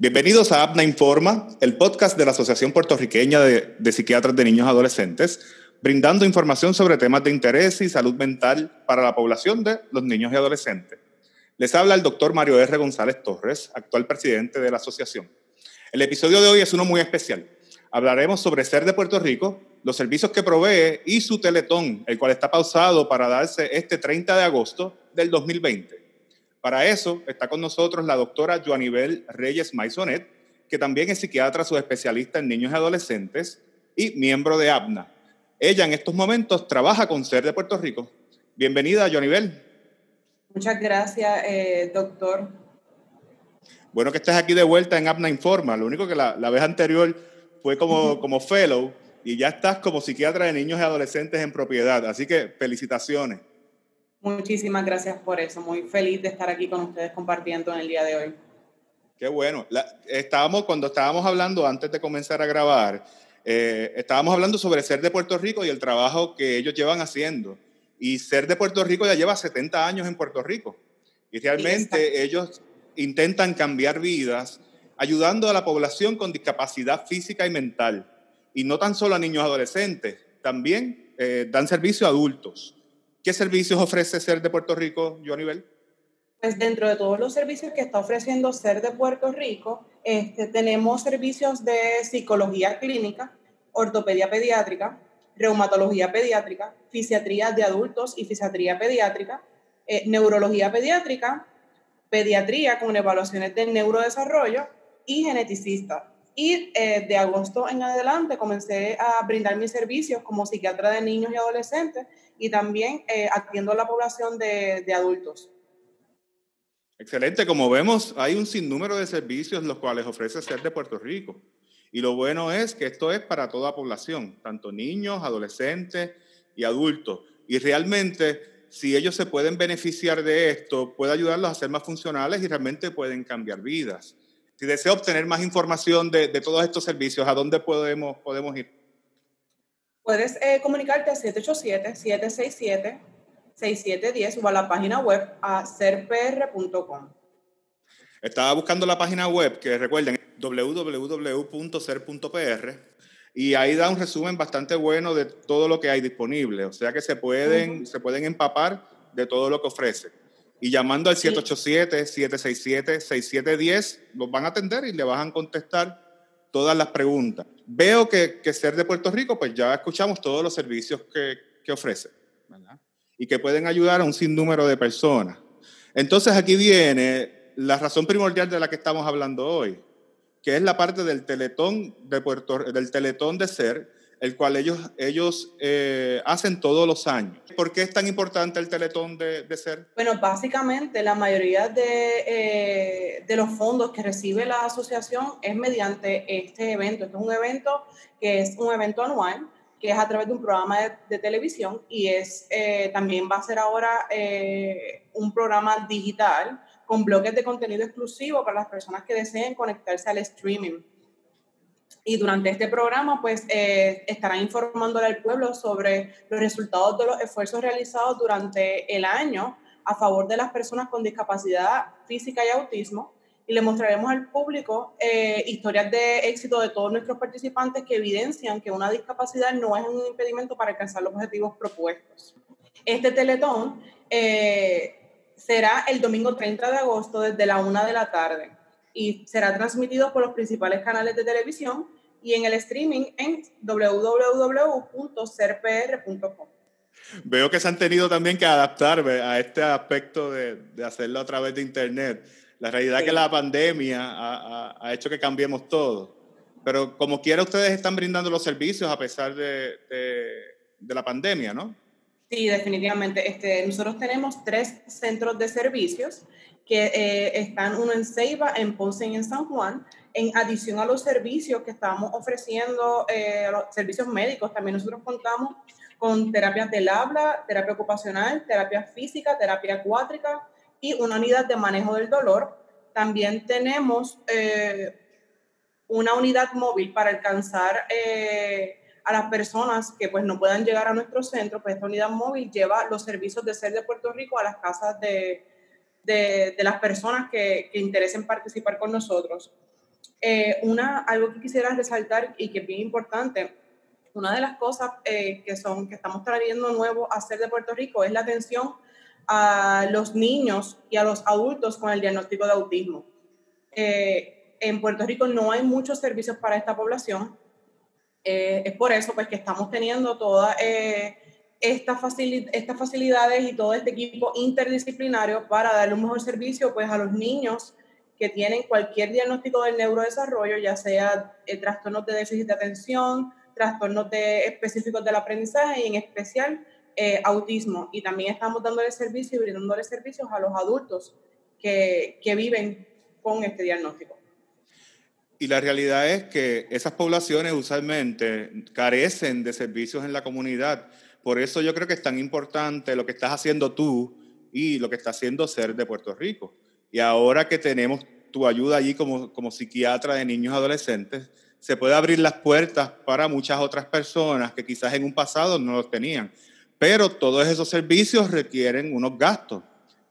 Bienvenidos a APNA Informa, el podcast de la Asociación Puertorriqueña de, de, Psiquiatras de Niños y Adolescentes, brindando información sobre temas de interés y salud mental para la población de los niños y adolescentes. Les habla el doctor Mario R. González Torres, actual presidente de la asociación. El episodio de hoy es uno muy especial. Hablaremos sobre Ser de Puerto Rico, los servicios que provee y su teletón, el cual está pausado para darse este 30 de agosto del 2020. Para eso está con nosotros la doctora Joanibel Reyes Maisonet, que también es psiquiatra subespecialista en niños y adolescentes y miembro de APNA. Ella en estos momentos trabaja con SER de Puerto Rico. Bienvenida, Joanibel. Muchas gracias, eh, doctor. Bueno que estés aquí de vuelta en APNA Informa. Lo único que la, la vez anterior fue como, como fellow y ya estás como psiquiatra de niños y adolescentes en propiedad. Así que felicitaciones. Muchísimas gracias por eso. Muy feliz de estar aquí con ustedes compartiendo en el día de hoy. Qué bueno. estábamos, cuando estábamos hablando antes de comenzar a grabar, eh, estábamos hablando sobre ser de Puerto Rico y el trabajo que ellos llevan haciendo. Y ser de Puerto Rico ya lleva 70 años en Puerto Rico. Y realmente ellos intentan cambiar vidas ayudando a la población con discapacidad física y mental. Y no tan solo a niños adolescentes, también eh, dan servicio a adultos. ¿Qué servicios ofrece Ser de Puerto Rico, Joanibel? Pues dentro de todos los servicios que está ofreciendo Ser de Puerto Rico, este, tenemos servicios de psicología clínica, ortopedia pediátrica, reumatología pediátrica, fisiatría de adultos y fisiatría pediátrica, eh, neurología pediátrica, pediatría con evaluaciones del neurodesarrollo y geneticista. Y eh, de agosto en adelante comencé a brindar mis servicios como psiquiatra de niños y adolescentes y también eh, atiendo a la población de, de, adultos. Excelente, como vemos, hay un sinnúmero de servicios los cuales ofrece SER de Puerto Rico. Y lo bueno es que esto es para toda población, tanto niños, adolescentes y adultos. Y realmente, si ellos se pueden beneficiar de esto, puede ayudarlos a ser más funcionales y realmente pueden cambiar vidas. Si desea obtener más información de, de todos estos servicios, ¿a dónde podemos, podemos ir? Puedes eh, comunicarte a 787-767-6710 o a la página web a serpr.com. Estaba buscando la página web, que recuerden, www.ser.pr, y ahí da un resumen bastante bueno de todo lo que hay disponible. O sea que se pueden, se pueden empapar de todo lo que ofrece. Y llamando al 787-767-6710, los van a atender y le van a contestar todas las preguntas. Veo que, que, Ser de Puerto Rico, pues ya escuchamos todos los servicios que, que ofrece, ¿verdad? Y que pueden ayudar a un sinnúmero de personas. Entonces aquí viene la razón primordial de la que estamos hablando hoy, que es la parte del teletón de Puerto, del teletón de Ser, el cual ellos, ellos eh, hacen todos los años. ¿Por qué es tan importante el Teletón de, SER? Bueno, básicamente la mayoría de, eh, de, los fondos que recibe la asociación es mediante este evento. Este es un evento que es un evento anual, que es a través de un programa de, televisión y es, eh, también va a ser ahora un programa digital con bloques de contenido exclusivo para las personas que deseen conectarse al streaming y durante este programa pues eh, estarán informándole al pueblo sobre los resultados de los esfuerzos realizados durante el año a favor de las personas con discapacidad física y autismo y le mostraremos al público eh, historias de éxito de todos nuestros participantes que evidencian que una discapacidad no es un impedimento para alcanzar los objetivos propuestos. Este teletón eh, será el domingo 30 de agosto desde la una de la tarde y será transmitido por los principales canales de televisión y en el streaming en www.serpr.com. Veo que se han tenido también que adaptar a este aspecto de, de hacerlo a través de Internet. La realidad es que la pandemia ha, ha, ha, hecho que cambiemos todo. Pero como quiera, ustedes están brindando los servicios a pesar de, de, de la pandemia, ¿no? Sí, definitivamente. Este, nosotros tenemos tres centros de servicios que eh, están uno en Ceiba, en Ponce y en San Juan en adición a los servicios que estamos ofreciendo, eh, los servicios médicos, también nosotros contamos con terapias del habla, terapia ocupacional, terapia física, terapia acuática y una unidad de manejo del dolor. También tenemos eh, una unidad móvil para alcanzar eh, a las personas que pues no puedan llegar a nuestro centro, pues esta unidad móvil lleva los servicios de ser de Puerto Rico a las casas de, de, de las personas que, que interesen participar con nosotros. Una, algo que quisiera resaltar y que es bien importante, una de las cosas que, son, que estamos trayendo nuevo a hacer de Puerto Rico es la atención a los niños y a los adultos con el diagnóstico de autismo. Eh, en Puerto Rico no hay muchos servicios para esta población. Eh, es por eso pues, que estamos teniendo todas eh, estas, facilidades y todo este equipo interdisciplinario para darle un mejor servicio pues, a los niños que tienen cualquier diagnóstico del neurodesarrollo, ya sea trastornos de déficit de atención, trastornos de, específicos del aprendizaje y en especial eh, autismo y también estamos dándole servicio y brindándole servicios a los adultos que, que viven con este diagnóstico. Y la realidad es que esas poblaciones usualmente carecen de servicios en la comunidad. Por eso yo creo que es tan importante lo que estás haciendo tú y lo que está haciendo Ser de Puerto Rico. Y ahora que tenemos tu ayuda allí como, como psiquiatra de niños adolescentes, se puede abrir las puertas para muchas otras personas que quizás en un pasado no los tenían. Pero todos esos servicios requieren unos gastos.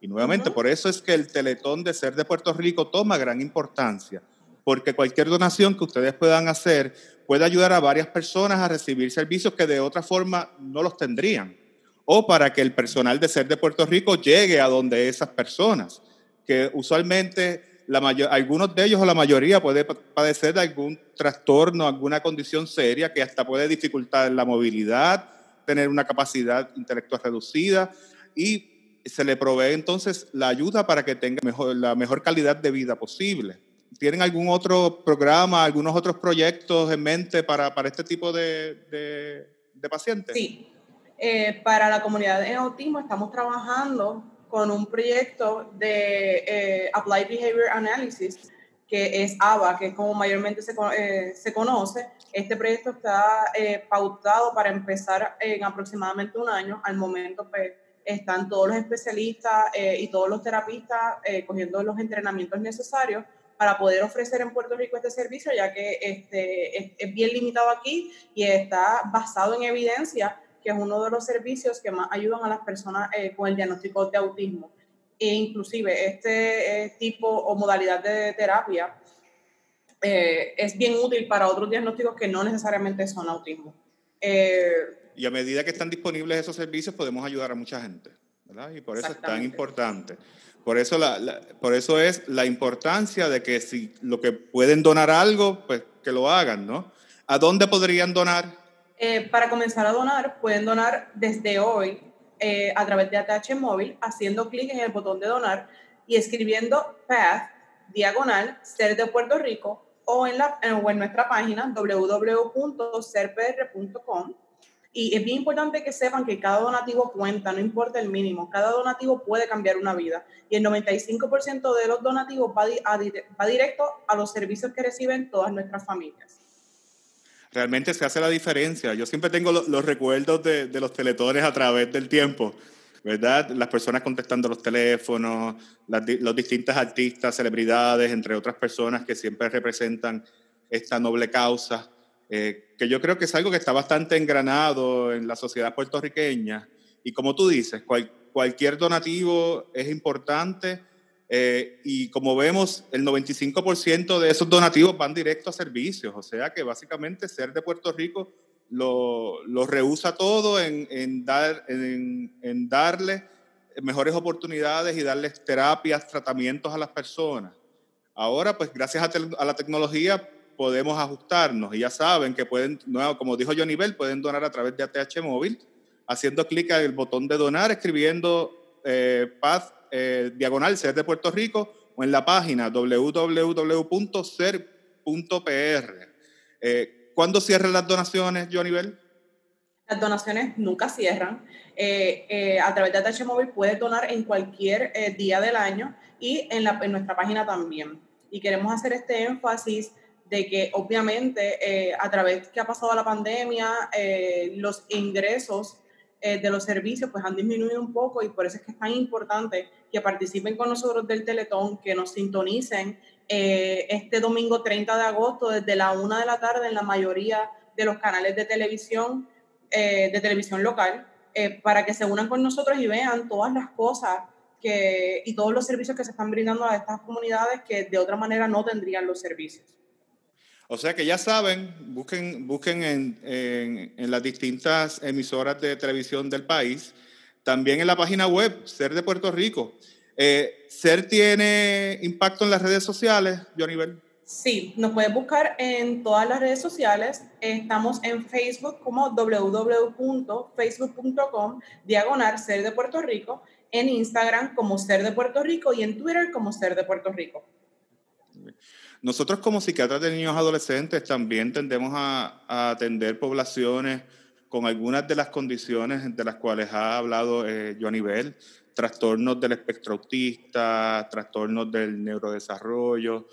Y nuevamente, por eso es que el Teletón de Ser de Puerto Rico toma gran importancia, porque cualquier donación que ustedes puedan hacer puede ayudar a varias personas a recibir servicios que de otra forma no los tendrían. O para que el personal de Ser de Puerto Rico llegue a donde esas personas, que usualmente la algunos de ellos o la mayoría puede padecer de algún trastorno, alguna condición seria que hasta puede dificultar la movilidad, tener una capacidad intelectual reducida y se le provee entonces la ayuda para que tenga mejor, la mejor calidad de vida posible. ¿Tienen algún otro programa, algunos otros proyectos en mente para, para este tipo de, de, pacientes? Sí, eh, para la comunidad de autismo estamos trabajando con un proyecto de eh, Applied Behavior Analysis que es ABA, que es como mayormente se, eh, se conoce. Este proyecto está eh, pautado para empezar en aproximadamente un año. Al momento pues, están todos los especialistas eh, y todos los terapistas cogiendo los entrenamientos necesarios para poder ofrecer en Puerto Rico este servicio, ya que este, es, es bien limitado aquí y está basado en evidencia, que es uno de los servicios que más ayudan a las personas con el diagnóstico de autismo e inclusive este eh, tipo o modalidad de terapia eh, es bien útil para otros diagnósticos que no necesariamente son autismo. Eh, y a medida que están disponibles esos servicios podemos ayudar a mucha gente, ¿verdad? Y por eso es tan importante. Por eso, la, por eso es la importancia de que si lo que pueden donar algo, pues que lo hagan, ¿no? ¿A dónde podrían donar? Para comenzar a donar, pueden donar desde hoy eh, a través de ATH móvil, haciendo clic en el botón de donar y escribiendo PATH diagonal ser de Puerto Rico o en, la, en nuestra página www.serpr.com. Y es bien importante que sepan que cada donativo cuenta, no importa el mínimo, cada donativo puede cambiar una vida. Y el 95% de los donativos va directo a los servicios que reciben todas nuestras familias realmente se hace la diferencia. Yo siempre tengo los, recuerdos de, los teletones a través del tiempo, ¿verdad? Las personas contestando los teléfonos, los distintos artistas, celebridades, entre otras personas que siempre representan esta noble causa, eh, que yo creo que es algo que está bastante engranado en la sociedad puertorriqueña. Y como tú dices, cualquier donativo es importante eh, y como vemos, el 95% de esos donativos van directo a servicios, o sea que básicamente ser de Puerto Rico lo, lo rehúsa todo en, en dar, en, en, darle mejores oportunidades y darles terapias, tratamientos a las personas. Ahora, pues gracias a, a la tecnología podemos ajustarnos y ya saben que pueden, como dijo Johnny Bell, pueden donar a través de ATH móvil, haciendo clic el botón de donar, escribiendo eh, Paz eh, diagonal Ser de Puerto Rico o en la página www.ser.pr. Eh, ¿Cuándo cierran las donaciones, Johnny? Las donaciones nunca cierran. Eh, eh, a través de ATH Móvil puedes donar en cualquier día del año y en, nuestra página también. Y queremos hacer este énfasis de que obviamente a través que ha pasado la pandemia, los ingresos de los servicios pues han disminuido un poco y por eso es que es tan importante que participen con nosotros del Teletón, que nos sintonicen eh, este domingo 30 de agosto desde la una de la tarde en la mayoría de los canales de televisión, eh, de televisión local, para que se unan con nosotros y vean todas las cosas que, y todos los servicios que se están brindando a estas comunidades que de otra manera no tendrían los servicios. O sea que ya saben, busquen, busquen en, en, las distintas emisoras de televisión del país, también en la página web, Ser de Puerto Rico. Eh, ¿Ser tiene impacto en las redes sociales, Johnny Bell? Sí, nos puedes buscar en todas las redes sociales. Estamos en Facebook como www.facebook.com diagonal Ser de Puerto Rico, en Instagram como Ser de Puerto Rico y en Twitter como Ser de Puerto Rico. Nosotros como psiquiatras de niños adolescentes también tendemos a, atender poblaciones con algunas de las condiciones de las cuales ha hablado eh, Johnny Bell, trastornos del espectro autista, trastornos del neurodesarrollo.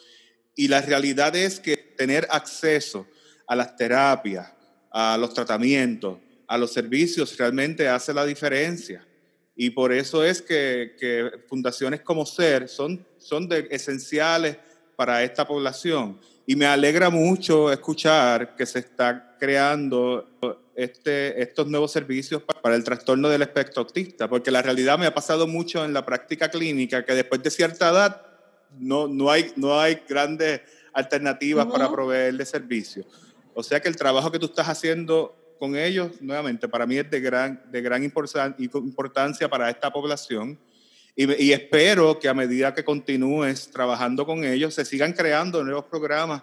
Y la realidad es que tener acceso a las terapias, a los tratamientos, a los servicios realmente hace la diferencia. Y por eso es que, fundaciones como SER son, son esenciales para esta población. Y me alegra mucho escuchar que se está creando este, estos nuevos servicios para el trastorno del espectro autista, porque la realidad me ha pasado mucho en la práctica clínica que después de cierta edad no, no, hay, no hay grandes alternativas para proveerle servicios. O sea que el trabajo que tú estás haciendo con ellos, nuevamente, para mí es de gran, de gran importancia para esta población y, espero que a medida que continúes trabajando con ellos, se sigan creando nuevos programas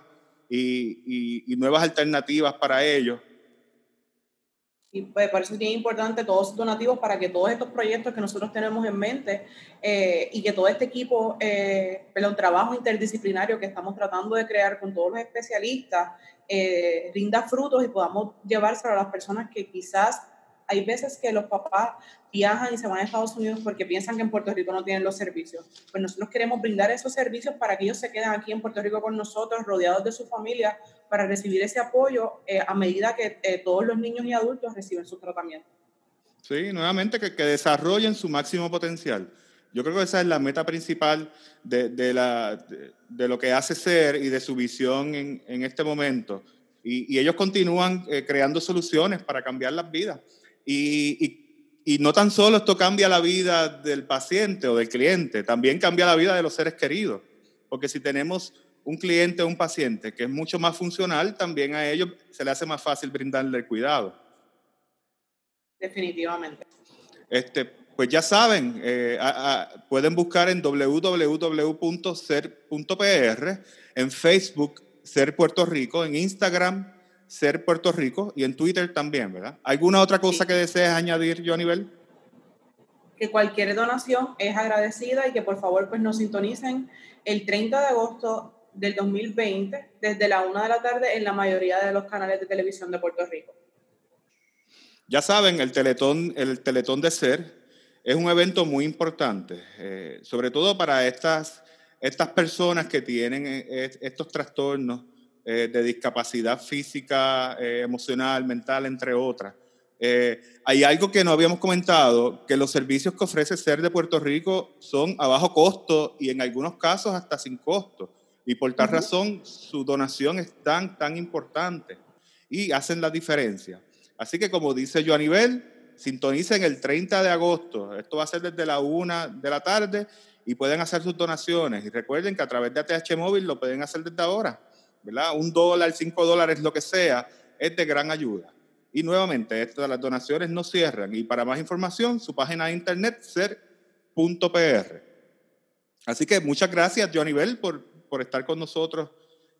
y, nuevas alternativas para ellos. Y pues, por eso es bien importante todos los donativos para que todos estos proyectos que nosotros tenemos en mente eh, y que todo este equipo, eh, trabajo interdisciplinario que estamos tratando de crear con todos los especialistas, eh, rinda frutos y podamos llevárselo a las personas que quizás hay veces que los papás viajan y se van a Estados Unidos porque piensan que en Puerto Rico no tienen los servicios. Pues nosotros queremos brindar esos servicios para que ellos se queden aquí en Puerto Rico con nosotros, rodeados de su familia, para recibir ese apoyo eh, a medida que eh, todos los niños y adultos reciben su tratamiento. Sí, nuevamente que, que, desarrollen su máximo potencial. Yo creo que esa es la meta principal de, de, la, de, lo que hace ser y de su visión en, en este momento. Y, y ellos continúan eh, creando soluciones para cambiar las vidas. Y, y, no tan solo esto cambia la vida del paciente o del cliente, también cambia la vida de los seres queridos. Porque si tenemos un cliente o un paciente que es mucho más funcional, también a ellos se le hace más fácil brindarle el cuidado. Definitivamente. Este, pues ya saben, eh, pueden buscar en www.ser.pr, en Facebook, Ser Puerto Rico, en Instagram, ser Puerto Rico y en Twitter también, ¿verdad? ¿Alguna otra cosa que desees añadir, Johnny Bell? Que cualquier donación es agradecida y que por favor pues nos sintonicen el 30 de agosto del 2020 desde la 1 de la tarde en la mayoría de los canales de televisión de Puerto Rico. Ya saben, el Teletón, el teletón de Ser es un evento muy importante, eh, sobre todo para estas, estas personas que tienen eh, estos trastornos eh, de discapacidad física, eh, emocional, mental, entre otras. Eh, hay algo que no habíamos comentado, que los servicios que ofrece SER de Puerto Rico son a bajo costo y en algunos casos hasta sin costo. Y por tal razón su donación es tan, tan importante y hacen la diferencia. Así que como dice yo a nivel, sintonicen el 30 de agosto. Esto va a ser desde la 1 de la tarde y pueden hacer sus donaciones. Y recuerden que a través de ATH Móvil lo pueden hacer desde ahora. ¿Verdad? Un dólar, cinco dólares, lo que sea, es de gran ayuda. Y nuevamente, estas las donaciones no cierran. Y para más información, su página de internet ser.pr. Así que muchas gracias, Johnny Bell, por, por estar con nosotros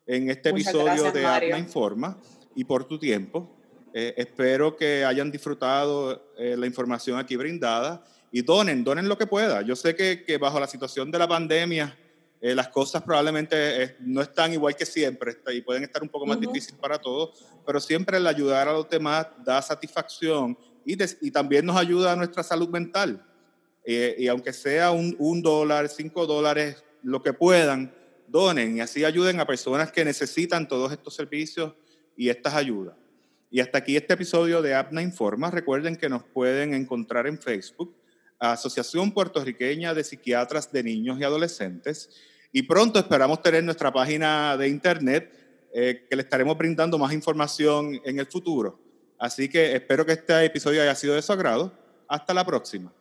en este episodio de Mario. Informa y por tu tiempo. Eh, espero que hayan disfrutado eh, la información aquí brindada y donen, donen lo que pueda. Yo sé que, que bajo la situación de la pandemia, eh, las cosas probablemente eh, no están igual que siempre y pueden estar un poco más difíciles para todos, pero siempre el ayudar a los demás da satisfacción y, y también nos ayuda a nuestra salud mental. Eh, y aunque sea un, un, dólar, cinco dólares, lo que puedan, donen y así ayuden a personas que necesitan todos estos servicios y estas ayudas. Y hasta aquí este episodio de APNA Informa. Recuerden que nos pueden encontrar en Facebook, Asociación Puertorriqueña de Psiquiatras de Niños y Adolescentes y pronto esperamos tener nuestra página de internet eh, que le estaremos brindando más información en el futuro. Así que espero que este episodio haya sido de su agrado. Hasta la próxima.